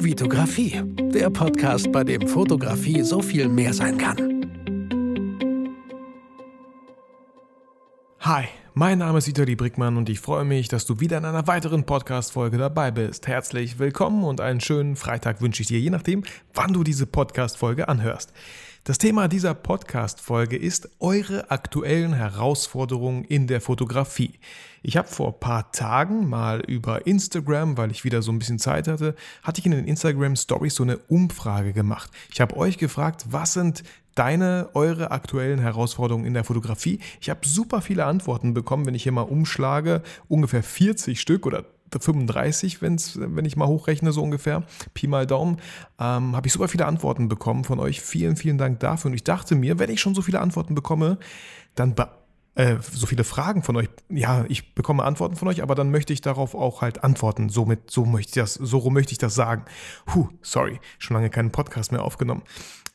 Vitografie, der Podcast, bei dem Fotografie so viel mehr sein kann. Hi, mein Name ist Vitali Brickmann und ich freue mich, dass du wieder in einer weiteren Podcast-Folge dabei bist. Herzlich willkommen und einen schönen Freitag wünsche ich dir, je nachdem, wann du diese Podcast-Folge anhörst. Das Thema dieser Podcast-Folge ist eure aktuellen Herausforderungen in der Fotografie. Ich habe vor ein paar Tagen mal über Instagram, weil ich wieder so ein bisschen Zeit hatte, hatte ich in den Instagram Stories so eine Umfrage gemacht. Ich habe euch gefragt, was sind deine, eure aktuellen Herausforderungen in der Fotografie? Ich habe super viele Antworten bekommen, wenn ich hier mal umschlage, ungefähr 40 Stück oder 35, wenn's, wenn ich mal hochrechne, so ungefähr, Pi mal Daumen, ähm, habe ich super viele Antworten bekommen von euch. Vielen, vielen Dank dafür. Und ich dachte mir, wenn ich schon so viele Antworten bekomme, dann äh, so viele Fragen von euch. Ja, ich bekomme Antworten von euch, aber dann möchte ich darauf auch halt antworten. Somit, so möchte ich das, so möchte ich das sagen. Puh, sorry, schon lange keinen Podcast mehr aufgenommen.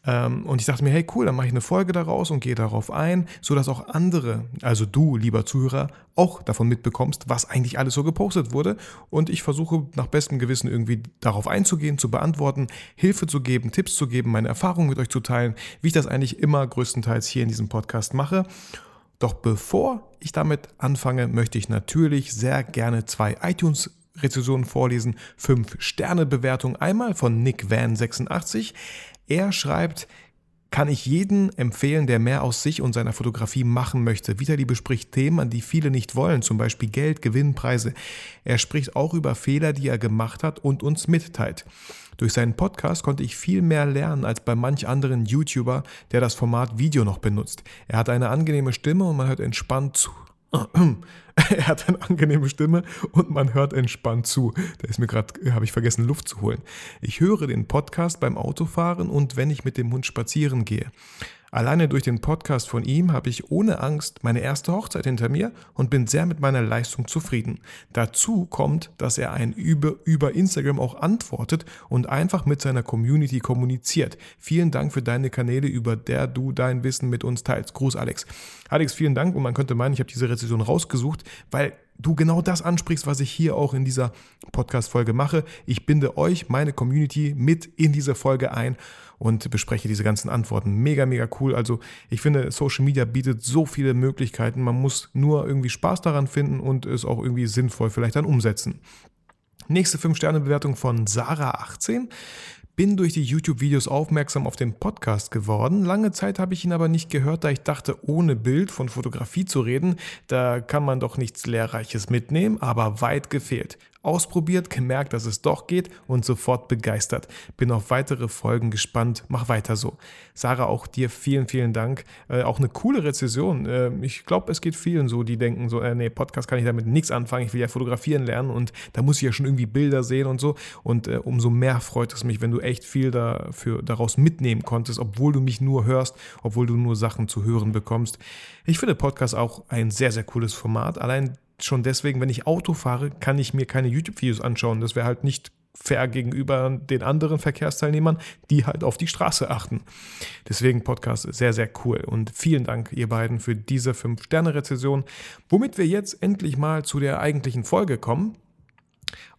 Ähm, und ich dachte mir, hey cool, dann mache ich eine Folge daraus und gehe darauf ein, sodass auch andere, also du, lieber Zuhörer, auch davon mitbekommst, was eigentlich alles so gepostet wurde. Und ich versuche nach bestem Gewissen irgendwie darauf einzugehen, zu beantworten, Hilfe zu geben, Tipps zu geben, meine Erfahrungen mit euch zu teilen, wie ich das eigentlich immer größtenteils hier in diesem Podcast mache. Doch bevor ich damit anfange, möchte ich natürlich sehr gerne zwei iTunes Rezensionen vorlesen. Fünf Sterne Bewertung einmal von Nick Van 86. Er schreibt, kann ich jeden empfehlen, der mehr aus sich und seiner Fotografie machen möchte. Vitali bespricht Themen, an die viele nicht wollen, zum Beispiel Geld, Gewinnpreise. Er spricht auch über Fehler, die er gemacht hat und uns mitteilt. Durch seinen Podcast konnte ich viel mehr lernen als bei manch anderen YouTuber, der das Format Video noch benutzt. Er hat eine angenehme Stimme und man hört entspannt zu. er hat eine angenehme Stimme und man hört entspannt zu. Da ist mir gerade, habe ich vergessen, Luft zu holen. Ich höre den Podcast beim Autofahren und wenn ich mit dem Hund spazieren gehe. Alleine durch den Podcast von ihm habe ich ohne Angst meine erste Hochzeit hinter mir und bin sehr mit meiner Leistung zufrieden. Dazu kommt, dass er ein über, über Instagram auch antwortet und einfach mit seiner Community kommuniziert. Vielen Dank für deine Kanäle, über der du dein Wissen mit uns teilst. Gruß Alex. Alex, vielen Dank und man könnte meinen, ich habe diese Rezession rausgesucht, weil du genau das ansprichst, was ich hier auch in dieser Podcast-Folge mache. Ich binde euch, meine Community, mit in diese Folge ein und bespreche diese ganzen Antworten. Mega, mega cool. Also ich finde, Social Media bietet so viele Möglichkeiten. Man muss nur irgendwie Spaß daran finden und es auch irgendwie sinnvoll vielleicht dann umsetzen. Nächste 5-Sterne-Bewertung von Sarah18 bin durch die YouTube-Videos aufmerksam auf den Podcast geworden. Lange Zeit habe ich ihn aber nicht gehört, da ich dachte, ohne Bild von Fotografie zu reden, da kann man doch nichts Lehrreiches mitnehmen, aber weit gefehlt ausprobiert, gemerkt, dass es doch geht und sofort begeistert. Bin auf weitere Folgen gespannt. Mach weiter so. Sarah, auch dir vielen, vielen Dank. Äh, auch eine coole Rezession. Äh, ich glaube, es geht vielen so, die denken so, äh, nee, Podcast kann ich damit nichts anfangen. Ich will ja fotografieren lernen und da muss ich ja schon irgendwie Bilder sehen und so. Und äh, umso mehr freut es mich, wenn du echt viel dafür, daraus mitnehmen konntest, obwohl du mich nur hörst, obwohl du nur Sachen zu hören bekommst. Ich finde Podcast auch ein sehr, sehr cooles Format. Allein schon deswegen, wenn ich Auto fahre, kann ich mir keine YouTube-Videos anschauen. Das wäre halt nicht fair gegenüber den anderen Verkehrsteilnehmern, die halt auf die Straße achten. Deswegen Podcast sehr, sehr cool. Und vielen Dank, ihr beiden, für diese 5-Sterne-Rezession. Womit wir jetzt endlich mal zu der eigentlichen Folge kommen.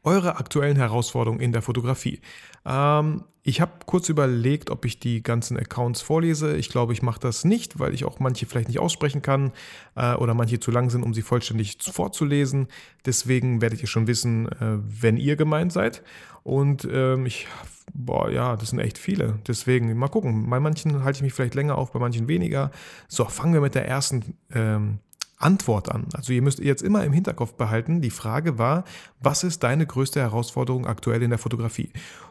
Eure aktuellen Herausforderungen in der Fotografie. Ähm, ich habe kurz überlegt, ob ich die ganzen Accounts vorlese. Ich glaube, ich mache das nicht, weil ich auch manche vielleicht nicht aussprechen kann äh, oder manche zu lang sind, um sie vollständig vorzulesen. Deswegen werdet ihr schon wissen, äh, wenn ihr gemeint seid. Und ähm, ich, boah, ja, das sind echt viele. Deswegen mal gucken. Bei manchen halte ich mich vielleicht länger auf, bei manchen weniger. So, fangen wir mit der ersten ähm, Antwort an. Also ihr müsst jetzt immer im Hinterkopf behalten, die Frage war, was ist deine größte Herausforderung aktuell in der Fotografie?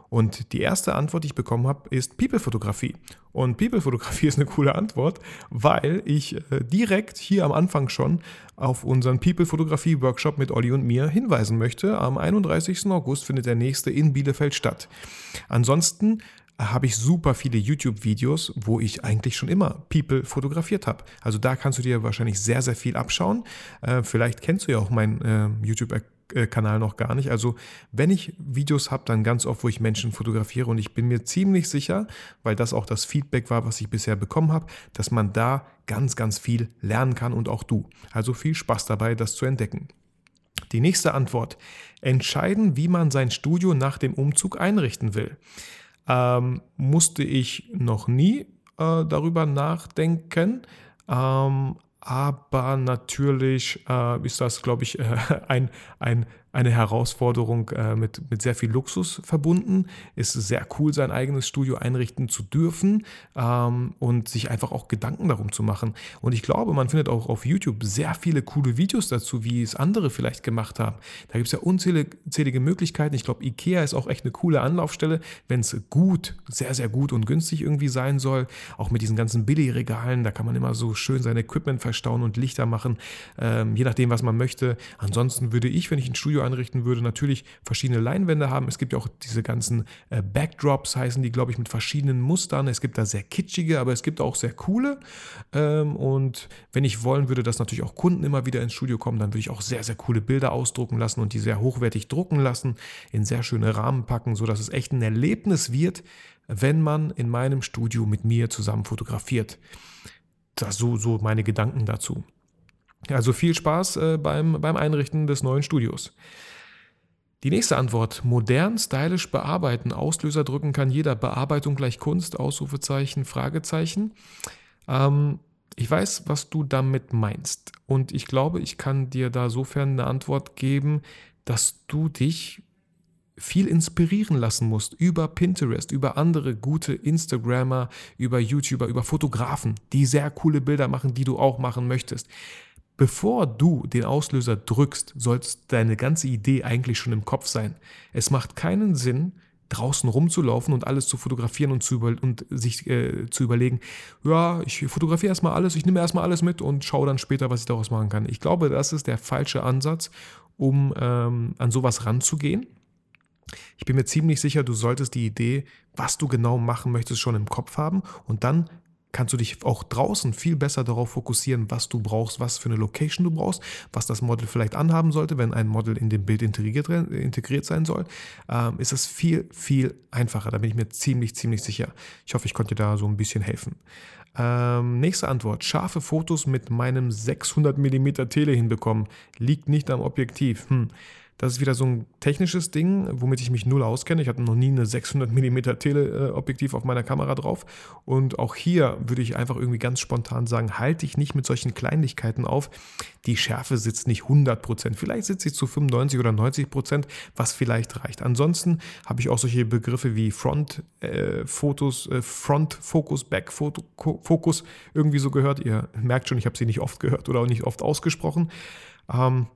Und die erste Antwort, die ich bekommen habe, ist People-Fotografie. Und People-Fotografie ist eine coole Antwort, weil ich äh, direkt hier am Anfang schon auf unseren People-Fotografie-Workshop mit Olli und mir hinweisen möchte. Am 31. August findet der nächste in Bielefeld statt. Ansonsten habe ich super viele YouTube-Videos, wo ich eigentlich schon immer People fotografiert habe. Also da kannst du dir wahrscheinlich sehr, sehr viel abschauen. Äh, vielleicht kennst du ja auch meinen äh, YouTube-Kanal noch gar nicht. Also wenn ich Videos habe, dann ganz oft, wo ich Menschen fotografiere und ich bin mir ziemlich sicher, weil das auch das Feedback war, was ich bisher bekommen habe, dass man da ganz, ganz viel lernen kann und auch du. Also viel Spaß dabei, das zu entdecken. Die nächste Antwort. Entscheiden, wie man sein Studio nach dem Umzug einrichten will. Ähm, musste ich noch nie äh, darüber nachdenken. Ähm, aber natürlich äh, ist das, glaube ich, äh, ein, ein eine Herausforderung äh, mit, mit sehr viel Luxus verbunden. Ist sehr cool, sein eigenes Studio einrichten zu dürfen ähm, und sich einfach auch Gedanken darum zu machen. Und ich glaube, man findet auch auf YouTube sehr viele coole Videos dazu, wie es andere vielleicht gemacht haben. Da gibt es ja unzählige Möglichkeiten. Ich glaube, IKEA ist auch echt eine coole Anlaufstelle, wenn es gut, sehr, sehr gut und günstig irgendwie sein soll. Auch mit diesen ganzen Billigregalen, da kann man immer so schön sein Equipment verstauen und Lichter machen, ähm, je nachdem, was man möchte. Ansonsten würde ich, wenn ich ein Studio einrichten würde, natürlich verschiedene Leinwände haben. Es gibt ja auch diese ganzen äh, Backdrops, heißen die, glaube ich, mit verschiedenen Mustern. Es gibt da sehr kitschige, aber es gibt auch sehr coole. Ähm, und wenn ich wollen würde, dass natürlich auch Kunden immer wieder ins Studio kommen, dann würde ich auch sehr, sehr coole Bilder ausdrucken lassen und die sehr hochwertig drucken lassen, in sehr schöne Rahmen packen, sodass es echt ein Erlebnis wird, wenn man in meinem Studio mit mir zusammen fotografiert. Das so, so meine Gedanken dazu. Also viel Spaß äh, beim, beim Einrichten des neuen Studios. Die nächste Antwort. Modern, stylisch bearbeiten. Auslöser drücken kann jeder. Bearbeitung gleich Kunst. Ausrufezeichen, Fragezeichen. Ähm, ich weiß, was du damit meinst. Und ich glaube, ich kann dir da sofern eine Antwort geben, dass du dich viel inspirieren lassen musst über Pinterest, über andere gute Instagrammer, über YouTuber, über Fotografen, die sehr coole Bilder machen, die du auch machen möchtest. Bevor du den Auslöser drückst, sollte deine ganze Idee eigentlich schon im Kopf sein. Es macht keinen Sinn, draußen rumzulaufen und alles zu fotografieren und, zu über, und sich äh, zu überlegen, ja, ich fotografiere erstmal alles, ich nehme erstmal alles mit und schaue dann später, was ich daraus machen kann. Ich glaube, das ist der falsche Ansatz, um ähm, an sowas ranzugehen. Ich bin mir ziemlich sicher, du solltest die Idee, was du genau machen möchtest, schon im Kopf haben und dann kannst du dich auch draußen viel besser darauf fokussieren, was du brauchst, was für eine Location du brauchst, was das Model vielleicht anhaben sollte, wenn ein Model in dem Bild integriert, integriert sein soll, ähm, ist es viel, viel einfacher. Da bin ich mir ziemlich, ziemlich sicher. Ich hoffe, ich konnte dir da so ein bisschen helfen. Ähm, nächste Antwort. Scharfe Fotos mit meinem 600 mm Tele hinbekommen. Liegt nicht am Objektiv. Hm. Das ist wieder so ein technisches Ding, womit ich mich null auskenne. Ich hatte noch nie eine 600 mm Teleobjektiv auf meiner Kamera drauf. Und auch hier würde ich einfach irgendwie ganz spontan sagen, halte dich nicht mit solchen Kleinigkeiten auf. Die Schärfe sitzt nicht 100%. Vielleicht sitzt sie zu 95 oder 90%, was vielleicht reicht. Ansonsten habe ich auch solche Begriffe wie Front-Fotos, äh, äh, Front-Focus, Back-Focus irgendwie so gehört. Ihr merkt schon, ich habe sie nicht oft gehört oder auch nicht oft ausgesprochen. Ähm,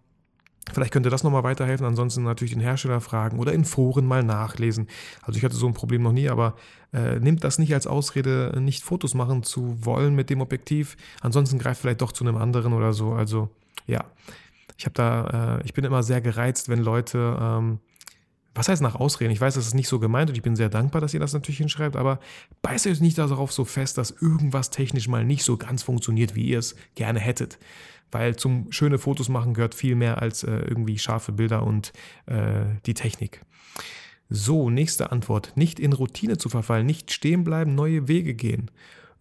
Vielleicht könnte das nochmal weiterhelfen. Ansonsten natürlich den Hersteller fragen oder in Foren mal nachlesen. Also ich hatte so ein Problem noch nie, aber äh, nimmt das nicht als Ausrede, nicht Fotos machen zu wollen mit dem Objektiv. Ansonsten greift vielleicht doch zu einem anderen oder so. Also ja, ich habe da, äh, ich bin immer sehr gereizt, wenn Leute, ähm, was heißt nach Ausreden? Ich weiß, das ist nicht so gemeint und ich bin sehr dankbar, dass ihr das natürlich hinschreibt, aber beißt euch nicht darauf so fest, dass irgendwas technisch mal nicht so ganz funktioniert, wie ihr es gerne hättet weil zum schöne Fotos machen gehört viel mehr als äh, irgendwie scharfe Bilder und äh, die Technik. So, nächste Antwort. Nicht in Routine zu verfallen, nicht stehen bleiben, neue Wege gehen.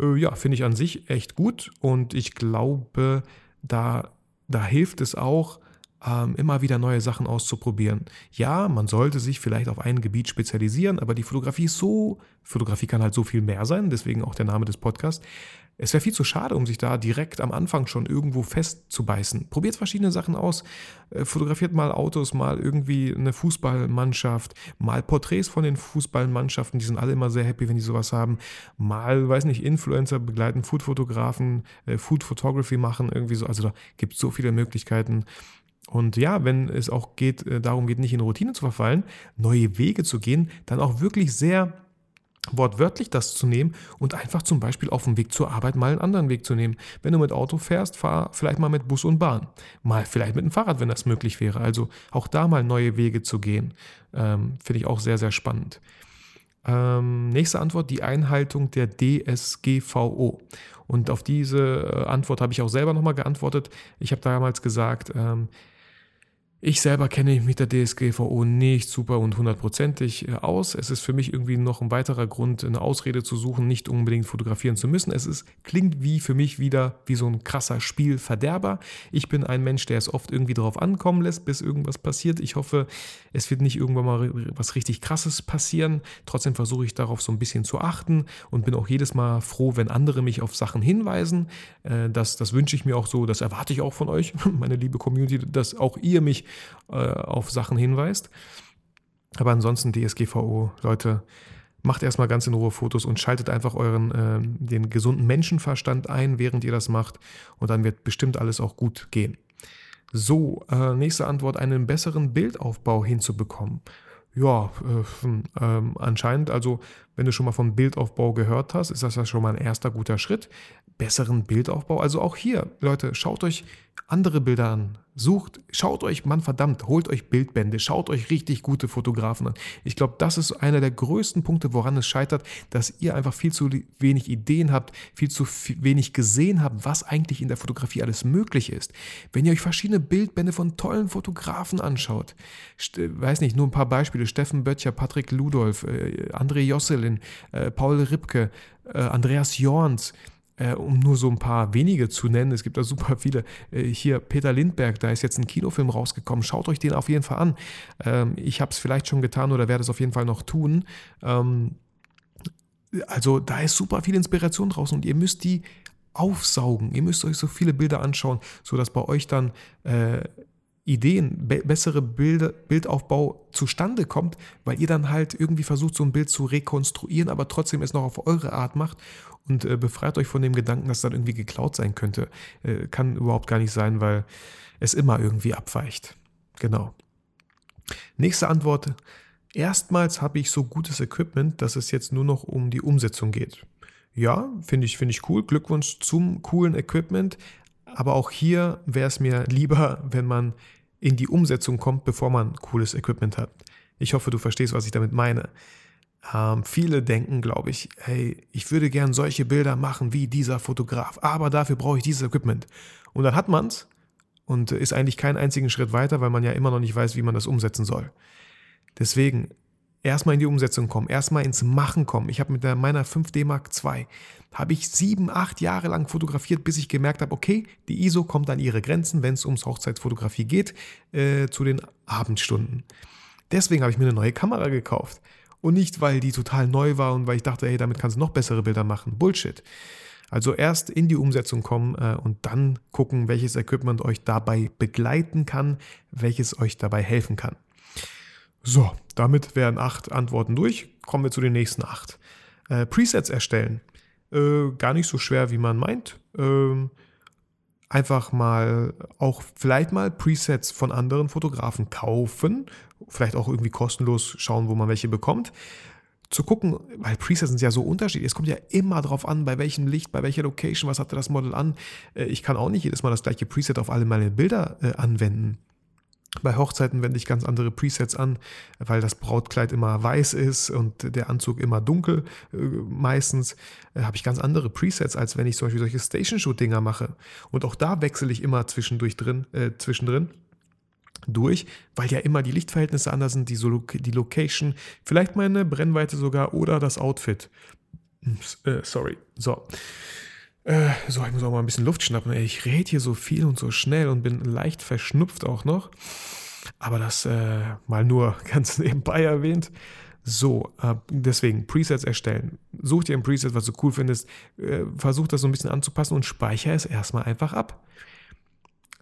Äh, ja, finde ich an sich echt gut und ich glaube, da, da hilft es auch, ähm, immer wieder neue Sachen auszuprobieren. Ja, man sollte sich vielleicht auf ein Gebiet spezialisieren, aber die Fotografie ist so, Fotografie kann halt so viel mehr sein, deswegen auch der Name des Podcasts. Es wäre viel zu schade, um sich da direkt am Anfang schon irgendwo festzubeißen. Probiert verschiedene Sachen aus. Äh, fotografiert mal Autos, mal irgendwie eine Fußballmannschaft, mal Porträts von den Fußballmannschaften. Die sind alle immer sehr happy, wenn die sowas haben. Mal, weiß nicht, Influencer begleiten, Foodfotografen, äh, Food Photography machen, irgendwie so. Also da gibt es so viele Möglichkeiten. Und ja, wenn es auch geht, äh, darum geht, nicht in Routine zu verfallen, neue Wege zu gehen, dann auch wirklich sehr wortwörtlich das zu nehmen und einfach zum Beispiel auf dem Weg zur Arbeit mal einen anderen Weg zu nehmen. Wenn du mit Auto fährst, fahr vielleicht mal mit Bus und Bahn. Mal vielleicht mit dem Fahrrad, wenn das möglich wäre. Also auch da mal neue Wege zu gehen, ähm, finde ich auch sehr, sehr spannend. Ähm, nächste Antwort, die Einhaltung der DSGVO. Und auf diese äh, Antwort habe ich auch selber nochmal geantwortet. Ich habe damals gesagt, ähm, Ich selber kenne mich mit der DSGVO nicht super und hundertprozentig äh, aus. Es ist für mich irgendwie noch ein weiterer Grund, eine Ausrede zu suchen, nicht unbedingt fotografieren zu müssen. Es ist, klingt wie für mich wieder wie so ein krasser Spielverderber. Ich bin ein Mensch, der es oft irgendwie darauf ankommen lässt, bis irgendwas passiert. Ich hoffe, es wird nicht irgendwann mal was richtig krasses passieren. Trotzdem versuche ich darauf so ein bisschen zu achten und bin auch jedes Mal froh, wenn andere mich auf Sachen hinweisen. Äh, das, das wünsche ich mir auch so, das erwarte ich auch von euch, meine liebe Community, dass auch ihr mich äh, auf Sachen hinweist. Aber ansonsten DSGVO, Leute, macht erstmal ganz in Ruhe Fotos und schaltet einfach euren äh, den gesunden Menschenverstand ein, während ihr das macht. Und dann wird bestimmt alles auch gut gehen. So, äh, nächste Antwort, einen besseren Bildaufbau hinzubekommen. Ja, äh, äh, anscheinend, also wenn du schon mal vom Bildaufbau gehört hast, ist das ja schon mal ein erster guter Schritt. Besseren Bildaufbau, also auch hier, Leute, schaut euch andere Bilder an. Sucht, schaut euch, Mann verdammt, holt euch Bildbände, schaut euch richtig gute Fotografen an. Ich glaube, das ist einer der größten Punkte, woran es scheitert, dass ihr einfach viel zu wenig Ideen habt, viel zu wenig gesehen habt, was eigentlich in der Fotografie alles möglich ist. Wenn ihr euch verschiedene Bildbände von tollen Fotografen anschaut, weiß nicht, nur ein paar Beispiele, Steffen Böttcher, Patrick Ludolf, äh, André Josselin, äh, Paul Ripke, äh, Andreas Jorns, äh, um nur so ein paar wenige zu nennen, es gibt da super viele. Äh, hier Peter Lindberg, da ist jetzt ein Kinofilm rausgekommen. Schaut euch den auf jeden Fall an. Ähm, ich habe es vielleicht schon getan oder werde es auf jeden Fall noch tun. Ähm, also da ist super viel Inspiration draußen und ihr müsst die aufsaugen. Ihr müsst euch so viele Bilder anschauen, sodass bei euch dann äh, Ideen, be bessere Bilder, Bildaufbau zustande kommt, weil ihr dann halt irgendwie versucht, so ein Bild zu rekonstruieren, aber trotzdem es noch auf eure Art macht und äh, befreit euch von dem Gedanken, dass das dann irgendwie geklaut sein könnte. Äh, kann überhaupt gar nicht sein, weil es immer irgendwie abweicht. Genau. Nächste Antwort. Erstmals habe ich so gutes Equipment, dass es jetzt nur noch um die Umsetzung geht. Ja, finde ich, finde ich cool. Glückwunsch zum coolen Equipment. Aber auch hier wäre es mir lieber, wenn man in die Umsetzung kommt, bevor man cooles Equipment hat. Ich hoffe, du verstehst, was ich damit meine. Ähm, viele denken, glaube ich, hey, ich würde gern solche Bilder machen wie dieser Fotograf, aber dafür brauche ich dieses Equipment. Und dann hat man es und ist eigentlich keinen einzigen Schritt weiter, weil man ja immer noch nicht weiß, wie man das umsetzen soll. Deswegen erstmal in die Umsetzung kommen, erstmal ins Machen kommen. Ich habe mit meiner 5D Mark II habe ich sieben, acht Jahre lang fotografiert, bis ich gemerkt habe, okay, die ISO kommt an ihre Grenzen, wenn es ums Hochzeitsfotografie geht, äh, zu den Abendstunden. Deswegen habe ich mir eine neue Kamera gekauft. Und nicht, weil die total neu war und weil ich dachte, hey, damit kannst du noch bessere Bilder machen. Bullshit. Also erst in die Umsetzung kommen äh, und dann gucken, welches Equipment euch dabei begleiten kann, welches euch dabei helfen kann. So, damit wären acht Antworten durch. Kommen wir zu den nächsten acht. Äh, Presets erstellen. Äh, gar nicht so schwer, wie man meint. Ähm, einfach mal auch vielleicht mal Presets von anderen Fotografen kaufen. Vielleicht auch irgendwie kostenlos schauen, wo man welche bekommt. Zu gucken, weil Presets sind ja so unterschiedlich. Es kommt ja immer darauf an, bei welchem Licht, bei welcher Location, was hatte das Model an. Äh, ich kann auch nicht jedes Mal das gleiche Preset auf alle meine Bilder äh, anwenden. Bei Hochzeiten wende ich ganz andere Presets an, weil das Brautkleid immer weiß ist und der Anzug immer dunkel. Äh, meistens äh, habe ich ganz andere Presets, als wenn ich zum Beispiel solche Station-Shoot-Dinger mache. Und auch da wechsle ich immer zwischendurch drin, äh, zwischendrin durch, weil ja immer die Lichtverhältnisse anders sind, die, so, die Location, vielleicht meine Brennweite sogar oder das Outfit. Äh, sorry. So. Äh, so, ich muss auch mal ein bisschen Luft schnappen. Ich rede hier so viel und so schnell und bin leicht verschnupft auch noch. Aber das äh, mal nur ganz nebenbei erwähnt. So, deswegen Presets erstellen. Such dir ein Preset, was du cool findest. Äh, versuch das so ein bisschen anzupassen und speichere es erstmal einfach ab.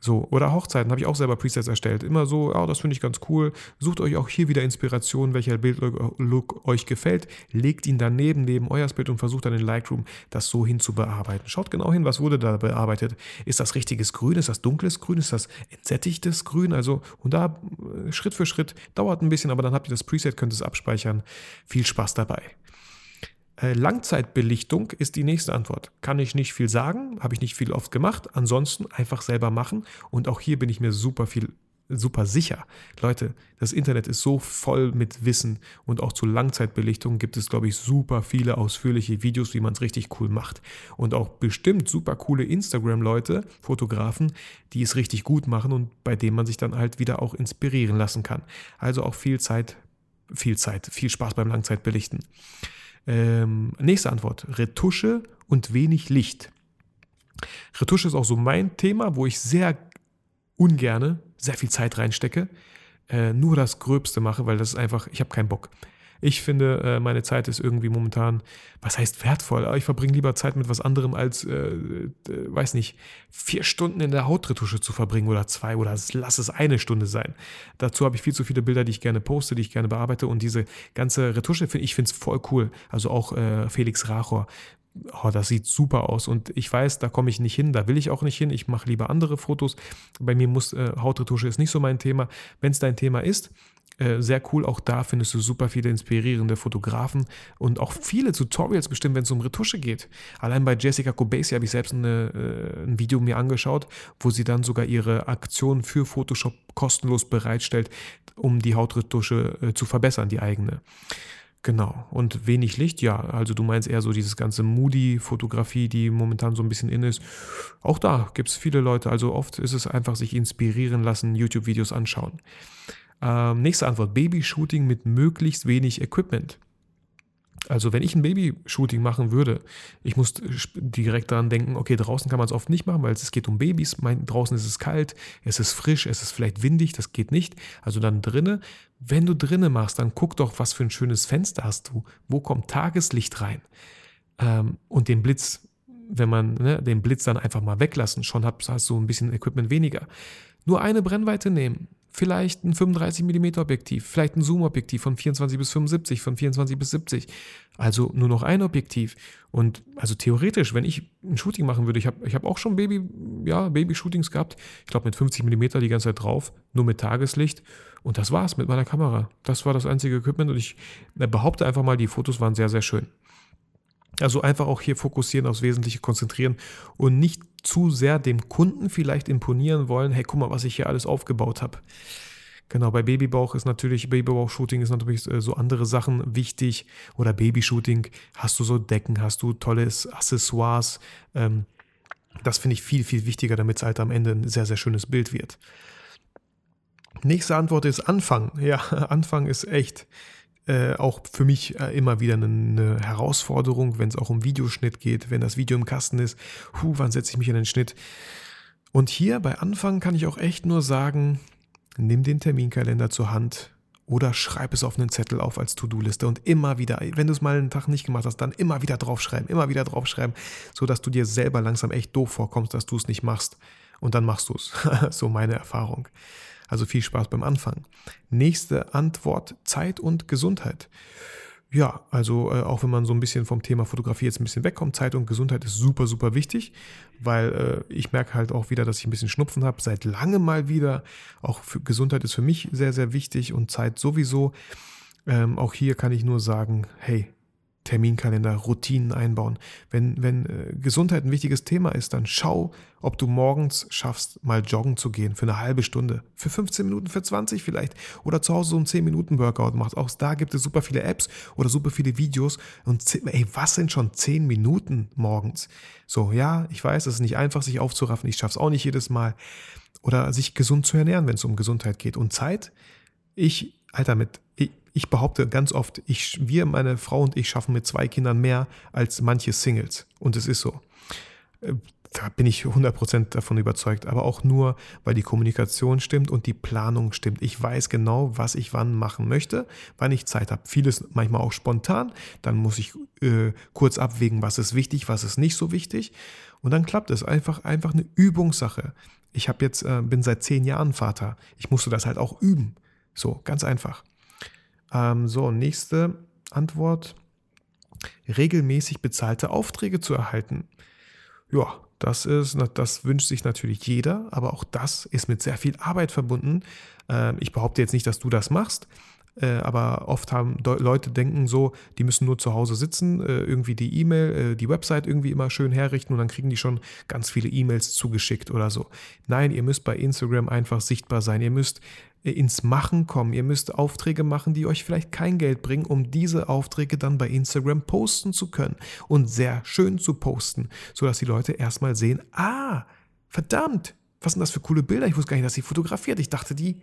So, oder Hochzeiten habe ich auch selber Presets erstellt. Immer so, ja, das finde ich ganz cool. Sucht euch auch hier wieder Inspiration, welcher Bildlook euch gefällt. Legt ihn daneben, neben euer Bild und versucht dann in Lightroom das so hin zu bearbeiten. Schaut genau hin, was wurde da bearbeitet. Ist das richtiges Grün? Ist das dunkles Grün? Ist das entsättigtes Grün? Also, und da äh, Schritt für Schritt dauert ein bisschen, aber dann habt ihr das Preset, könnt es abspeichern. Viel Spaß dabei. Äh, Langzeitbelichtung ist die nächste Antwort. Kann ich nicht viel sagen, habe ich nicht viel oft gemacht. Ansonsten einfach selber machen. Und auch hier bin ich mir super viel super sicher. Leute, das Internet ist so voll mit Wissen und auch zu Langzeitbelichtung gibt es, glaube ich, super viele ausführliche Videos, wie man es richtig cool macht. Und auch bestimmt super coole Instagram-Leute, Fotografen, die es richtig gut machen und bei denen man sich dann halt wieder auch inspirieren lassen kann. Also auch viel Zeit, viel Zeit, viel Spaß beim Langzeitbelichten. Ähm, nächste Antwort: Retusche und wenig Licht. Retusche ist auch so mein Thema, wo ich sehr ungerne sehr viel Zeit reinstecke, äh, nur das Gröbste mache, weil das ist einfach, ich habe keinen Bock. Ich finde, äh, meine Zeit ist irgendwie momentan, was heißt wertvoll? Ich verbringe lieber Zeit mit was anderem als, äh, äh, weiß nicht, vier Stunden in der Hautretusche zu verbringen oder zwei oder lass es eine Stunde sein. Dazu habe ich viel zu viele Bilder, die ich gerne poste, die ich gerne bearbeite und diese ganze Retusche, ich finde es voll cool. Also auch äh, Felix Rachor, oh, das sieht super aus und ich weiß, da komme ich nicht hin, da will ich auch nicht hin, ich mache lieber andere Fotos. Bei mir muss äh, Hautretusche ist nicht so mein Thema. Wenn es dein Thema ist, sehr cool, auch da findest du super viele inspirierende Fotografen und auch viele Tutorials bestimmt, wenn es um Retusche geht. Allein bei Jessica Kobesi habe ich selbst eine, äh, ein Video mir angeschaut, wo sie dann sogar ihre Aktion für Photoshop kostenlos bereitstellt, um die Hautretusche äh, zu verbessern, die eigene. Genau. Und wenig Licht, ja. Also du meinst eher so dieses ganze Moody-Fotografie, die momentan so ein bisschen in ist. Auch da gibt es viele Leute. Also oft ist es einfach sich inspirieren lassen, YouTube-Videos anschauen. Ähm, nächste Antwort. Baby-Shooting mit möglichst wenig Equipment. Also wenn ich ein Babyshooting machen würde, ich muss direkt daran denken, okay, draußen kann man es oft nicht machen, weil es geht um Babys. Mein, draußen ist es kalt, es ist frisch, es ist vielleicht windig, das geht nicht. Also dann drinnen. Wenn du drinnen machst, dann guck doch, was für ein schönes Fenster hast du. Wo kommt Tageslicht rein? Ähm, und den Blitz, wenn man ne, den Blitz dann einfach mal weglassen, schon hast, hast du ein bisschen Equipment weniger. Nur eine Brennweite nehmen, vielleicht ein 35 mm Objektiv, vielleicht ein Zoom-Objektiv von 24 bis 75, von 24 bis 70. Also nur noch ein Objektiv. Und also theoretisch, wenn ich ein Shooting machen würde, ich habe ich hab auch schon Baby, ja, Baby-Shootings gehabt, ich glaube mit 50 mm die ganze Zeit drauf, nur mit Tageslicht. Und das war's mit meiner Kamera. Das war das einzige Equipment und ich behaupte einfach mal, die Fotos waren sehr, sehr schön. Also einfach auch hier fokussieren, aufs Wesentliche konzentrieren und nicht zu sehr dem Kunden vielleicht imponieren wollen, hey, guck mal, was ich hier alles aufgebaut habe. Genau, bei Babybauch ist natürlich, Babybauch-Shooting ist natürlich äh, so andere Sachen wichtig. Oder Babyshooting, hast du so Decken, hast du tolles Accessoires. Ähm, das finde ich viel, viel wichtiger, damit es halt am Ende ein sehr, sehr schönes Bild wird. Nächste Antwort ist Anfang. Ja, Anfang ist echt äh, auch für mich äh, immer wieder eine, eine Herausforderung, wenn es auch um Videoschnitt geht, wenn das Video im Kasten ist. Huh, wann setze ich mich in den Schnitt? Und hier bei Anfang kann ich auch echt nur sagen, nimm den Terminkalender zur Hand oder schreib es auf einen Zettel auf als To-Do-Liste und immer wieder, wenn du es mal einen Tag nicht gemacht hast, dann immer wieder draufschreiben, immer wieder draufschreiben, sodass du dir selber langsam echt doof vorkommst, dass du es nicht machst. Und dann machst du es. so meine Erfahrung. Also viel Spaß beim Anfang. Nächste Antwort, Zeit und Gesundheit. Ja, also äh, auch wenn man so ein bisschen vom Thema Fotografie jetzt ein bisschen wegkommt, Zeit und Gesundheit ist super, super wichtig, weil äh, ich merke halt auch wieder, dass ich ein bisschen Schnupfen habe, seit langem mal wieder. Auch Gesundheit ist für mich sehr, sehr wichtig und Zeit sowieso. Ähm, auch hier kann ich nur sagen, hey, Terminkalender, Routinen einbauen. Wenn, wenn äh, Gesundheit ein wichtiges Thema ist, dann schau, ob du morgens schaffst, mal joggen zu gehen für eine halbe Stunde, für 15 Minuten, für 20 vielleicht oder zu Hause so einen 10 Minuten Workout machst. Auch da gibt es super viele Apps oder super viele Videos und ey, was sind schon 10 Minuten morgens? So, ja, ich weiß, es ist nicht einfach, sich aufzuraffen. Ich schaff's auch nicht jedes Mal. Oder sich gesund zu ernähren, wenn es um Gesundheit geht. Und Zeit, ich, Alter, mit ich behaupte ganz oft, ich, wir, meine Frau und ich schaffen mit zwei Kindern mehr als manche Singles. Und es ist so. Äh, da bin ich 100% davon überzeugt, aber auch nur, weil die Kommunikation stimmt und die Planung stimmt. Ich weiß genau, was ich wann machen möchte, wann ich Zeit habe. Vieles manchmal auch spontan, dann muss ich äh, kurz abwägen, was ist wichtig, was ist nicht so wichtig und dann klappt es. Einfach, einfach eine Übungssache. Ich habe jetzt, äh, bin seit zehn Jahren Vater. Ich musste das halt auch üben. So, ganz einfach. Ähm, so, nächste Antwort. Regelmäßig bezahlte Aufträge zu erhalten. Ja, das ist, das wünscht sich natürlich jeder, aber auch das ist mit sehr viel Arbeit verbunden. Ähm, ich behaupte jetzt nicht, dass du das machst, Äh, aber oft haben Leute denken so, die müssen nur zu Hause sitzen, äh, irgendwie die E-Mail, äh, die Website irgendwie immer schön herrichten und dann kriegen die schon ganz viele E-Mails zugeschickt oder so. Nein, ihr müsst bei Instagram einfach sichtbar sein. Ihr müsst ins Machen kommen. Ihr müsst Aufträge machen, die euch vielleicht kein Geld bringen, um diese Aufträge dann bei Instagram posten zu können und sehr schön zu posten, sodass die Leute erstmal sehen, ah, verdammt, was sind das für coole Bilder? Ich wusste gar nicht, dass sie fotografiert. Ich dachte, die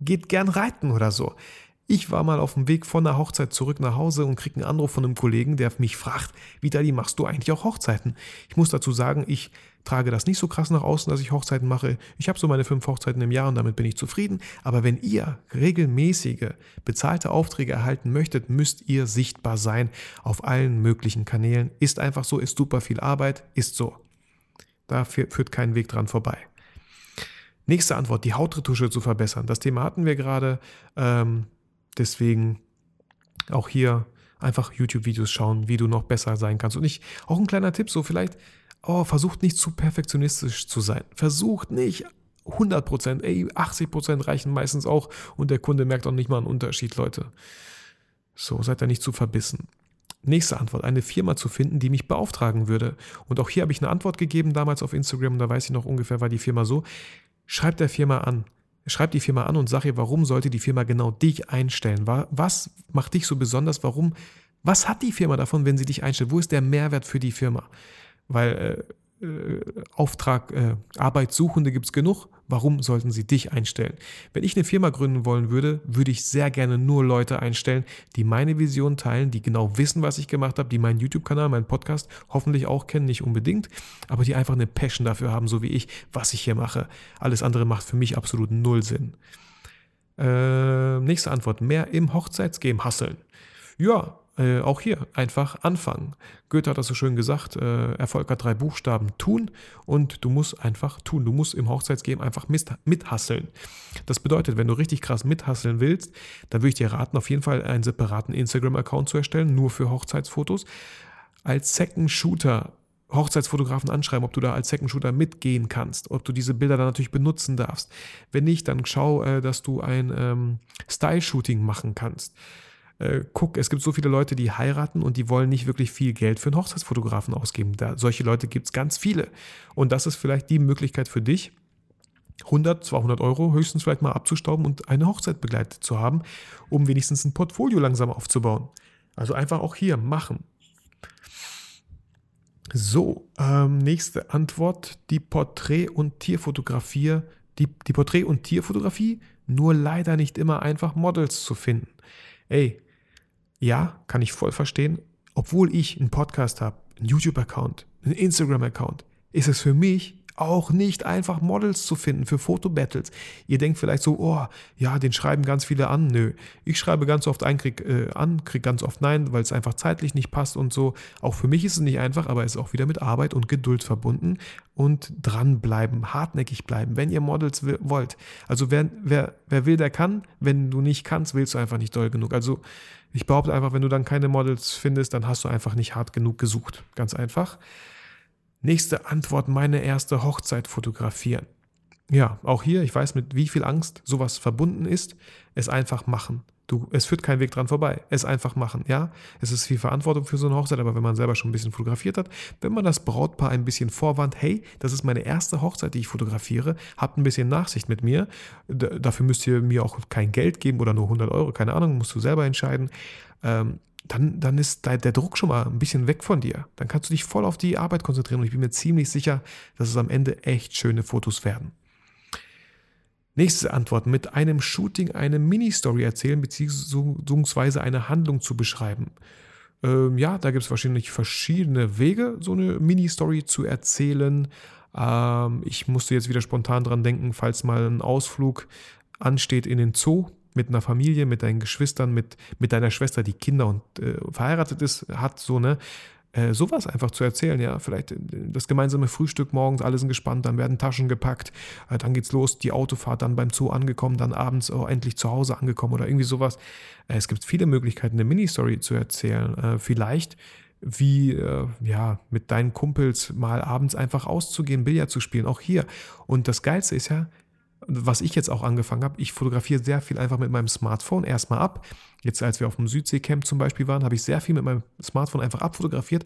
geht gern reiten oder so. Ich war mal auf dem Weg von der Hochzeit zurück nach Hause und krieg einen Anruf von einem Kollegen, der mich fragt, Vitali, machst du eigentlich auch Hochzeiten? Ich muss dazu sagen, ich trage das nicht so krass nach außen, dass ich Hochzeiten mache. Ich habe so meine fünf Hochzeiten im Jahr und damit bin ich zufrieden. Aber wenn ihr regelmäßige bezahlte Aufträge erhalten möchtet, müsst ihr sichtbar sein auf allen möglichen Kanälen. Ist einfach so, ist super viel Arbeit, ist so. Da führt kein Weg dran vorbei. Nächste Antwort, die Hautretusche zu verbessern. Das Thema hatten wir gerade. Ähm, Deswegen auch hier einfach YouTube-Videos schauen, wie du noch besser sein kannst. Und ich, auch ein kleiner Tipp, so vielleicht, oh, versucht nicht zu perfektionistisch zu sein. Versucht nicht 100%, ey, 80% reichen meistens auch und der Kunde merkt auch nicht mal einen Unterschied, Leute. So, seid da nicht zu verbissen. Nächste Antwort, eine Firma zu finden, die mich beauftragen würde. Und auch hier habe ich eine Antwort gegeben damals auf Instagram, da weiß ich noch ungefähr, war die Firma so. Schreibt der Firma an, Schreib die Firma an und sag ihr, warum sollte die Firma genau dich einstellen? Was macht dich so besonders? Warum? Was hat die Firma davon, wenn sie dich einstellt? Wo ist der Mehrwert für die Firma? Weil äh, äh, Auftrag, äh, Arbeitssuchende gibt es genug. Warum sollten sie dich einstellen? Wenn ich eine Firma gründen wollen würde, würde ich sehr gerne nur Leute einstellen, die meine Vision teilen, die genau wissen, was ich gemacht habe, die meinen YouTube-Kanal, meinen Podcast hoffentlich auch kennen, nicht unbedingt, aber die einfach eine Passion dafür haben, so wie ich, was ich hier mache. Alles andere macht für mich absolut null Sinn. Äh, nächste Antwort. Mehr im Hochzeitsgame hasseln. Ja, äh, auch hier einfach anfangen. Goethe hat das so schön gesagt, äh, Erfolg hat drei Buchstaben, tun und du musst einfach tun. Du musst im Hochzeitsgame einfach mithasseln. Das bedeutet, wenn du richtig krass mithasseln willst, dann würde ich dir raten, auf jeden Fall einen separaten Instagram-Account zu erstellen, nur für Hochzeitsfotos. Als Second Shooter Hochzeitsfotografen anschreiben, ob du da als Second Shooter mitgehen kannst, ob du diese Bilder dann natürlich benutzen darfst. Wenn nicht, dann schau, äh, dass du ein ähm, Style-Shooting machen kannst äh, guck, es gibt so viele Leute, die heiraten und die wollen nicht wirklich viel Geld für einen Hochzeitsfotografen ausgeben. Da, solche Leute gibt es ganz viele. Und das ist vielleicht die Möglichkeit für dich, 100, 200 Euro höchstens vielleicht mal abzustauben und eine Hochzeit begleitet zu haben, um wenigstens ein Portfolio langsam aufzubauen. Also einfach auch hier machen. So, ähm, nächste Antwort. Die Porträt- und Tierfotografie, die, die Porträt- und Tierfotografie, nur leider nicht immer einfach Models zu finden. Ey, ja, kann ich voll verstehen. Obwohl ich einen Podcast habe, einen YouTube-Account, einen Instagram-Account, ist es für mich auch nicht einfach Models zu finden für Fotobattles. Ihr denkt vielleicht so, oh, ja, den schreiben ganz viele an. Nö, ich schreibe ganz oft ein, krieg äh, an, krieg ganz oft nein, weil es einfach zeitlich nicht passt und so. Auch für mich ist es nicht einfach, aber es ist auch wieder mit Arbeit und Geduld verbunden und dranbleiben, hartnäckig bleiben, wenn ihr Models wollt. Also wer, wer, wer will, der kann. Wenn du nicht kannst, willst du einfach nicht doll genug. Also ich behaupte einfach, wenn du dann keine Models findest, dann hast du einfach nicht hart genug gesucht. Ganz einfach. Nächste Antwort, meine erste Hochzeit fotografieren. Ja, auch hier, ich weiß, mit wie viel Angst sowas verbunden ist, es einfach machen. Du, es führt kein Weg dran vorbei. Es einfach machen, ja. Es ist viel Verantwortung für so eine Hochzeit, aber wenn man selber schon ein bisschen fotografiert hat, wenn man das Brautpaar ein bisschen vorwarnt, hey, das ist meine erste Hochzeit, die ich fotografiere, habt ein bisschen Nachsicht mit mir. D dafür müsst ihr mir auch kein Geld geben oder nur 100 Euro, keine Ahnung, musst du selber entscheiden. Ähm, dann, dann ist der Druck schon mal ein bisschen weg von dir. Dann kannst du dich voll auf die Arbeit konzentrieren und ich bin mir ziemlich sicher, dass es am Ende echt schöne Fotos werden. Nächste Antwort. Mit einem Shooting eine Mini-Story erzählen, beziehungsweise eine Handlung zu beschreiben. Ähm, ja, da gibt es wahrscheinlich verschiedene Wege, so eine Mini-Story zu erzählen. Ähm, ich musste jetzt wieder spontan dran denken, falls mal ein Ausflug ansteht in den Zoo mit einer Familie, mit deinen Geschwistern, mit, mit deiner Schwester, die Kinder und äh, verheiratet ist, hat, so, ne? Äh, sowas einfach zu erzählen, ja, vielleicht äh, das gemeinsame Frühstück morgens, alle sind gespannt, dann werden Taschen gepackt, äh, dann geht's los, die Autofahrt, dann beim Zoo angekommen, dann abends oh, endlich zu Hause angekommen oder irgendwie sowas. es gibt viele Möglichkeiten, eine Mini-Story zu erzählen. vielleicht wie ja mit deinen Kumpels mal abends einfach auszugehen, Billard zu spielen, auch hier. Und das Geilste ist ja, was ich jetzt auch angefangen habe, ich fotografiere sehr viel einfach mit meinem Smartphone erstmal ab. Jetzt, als wir auf dem Südseecamp zum Beispiel waren, habe ich sehr viel mit meinem Smartphone einfach abfotografiert.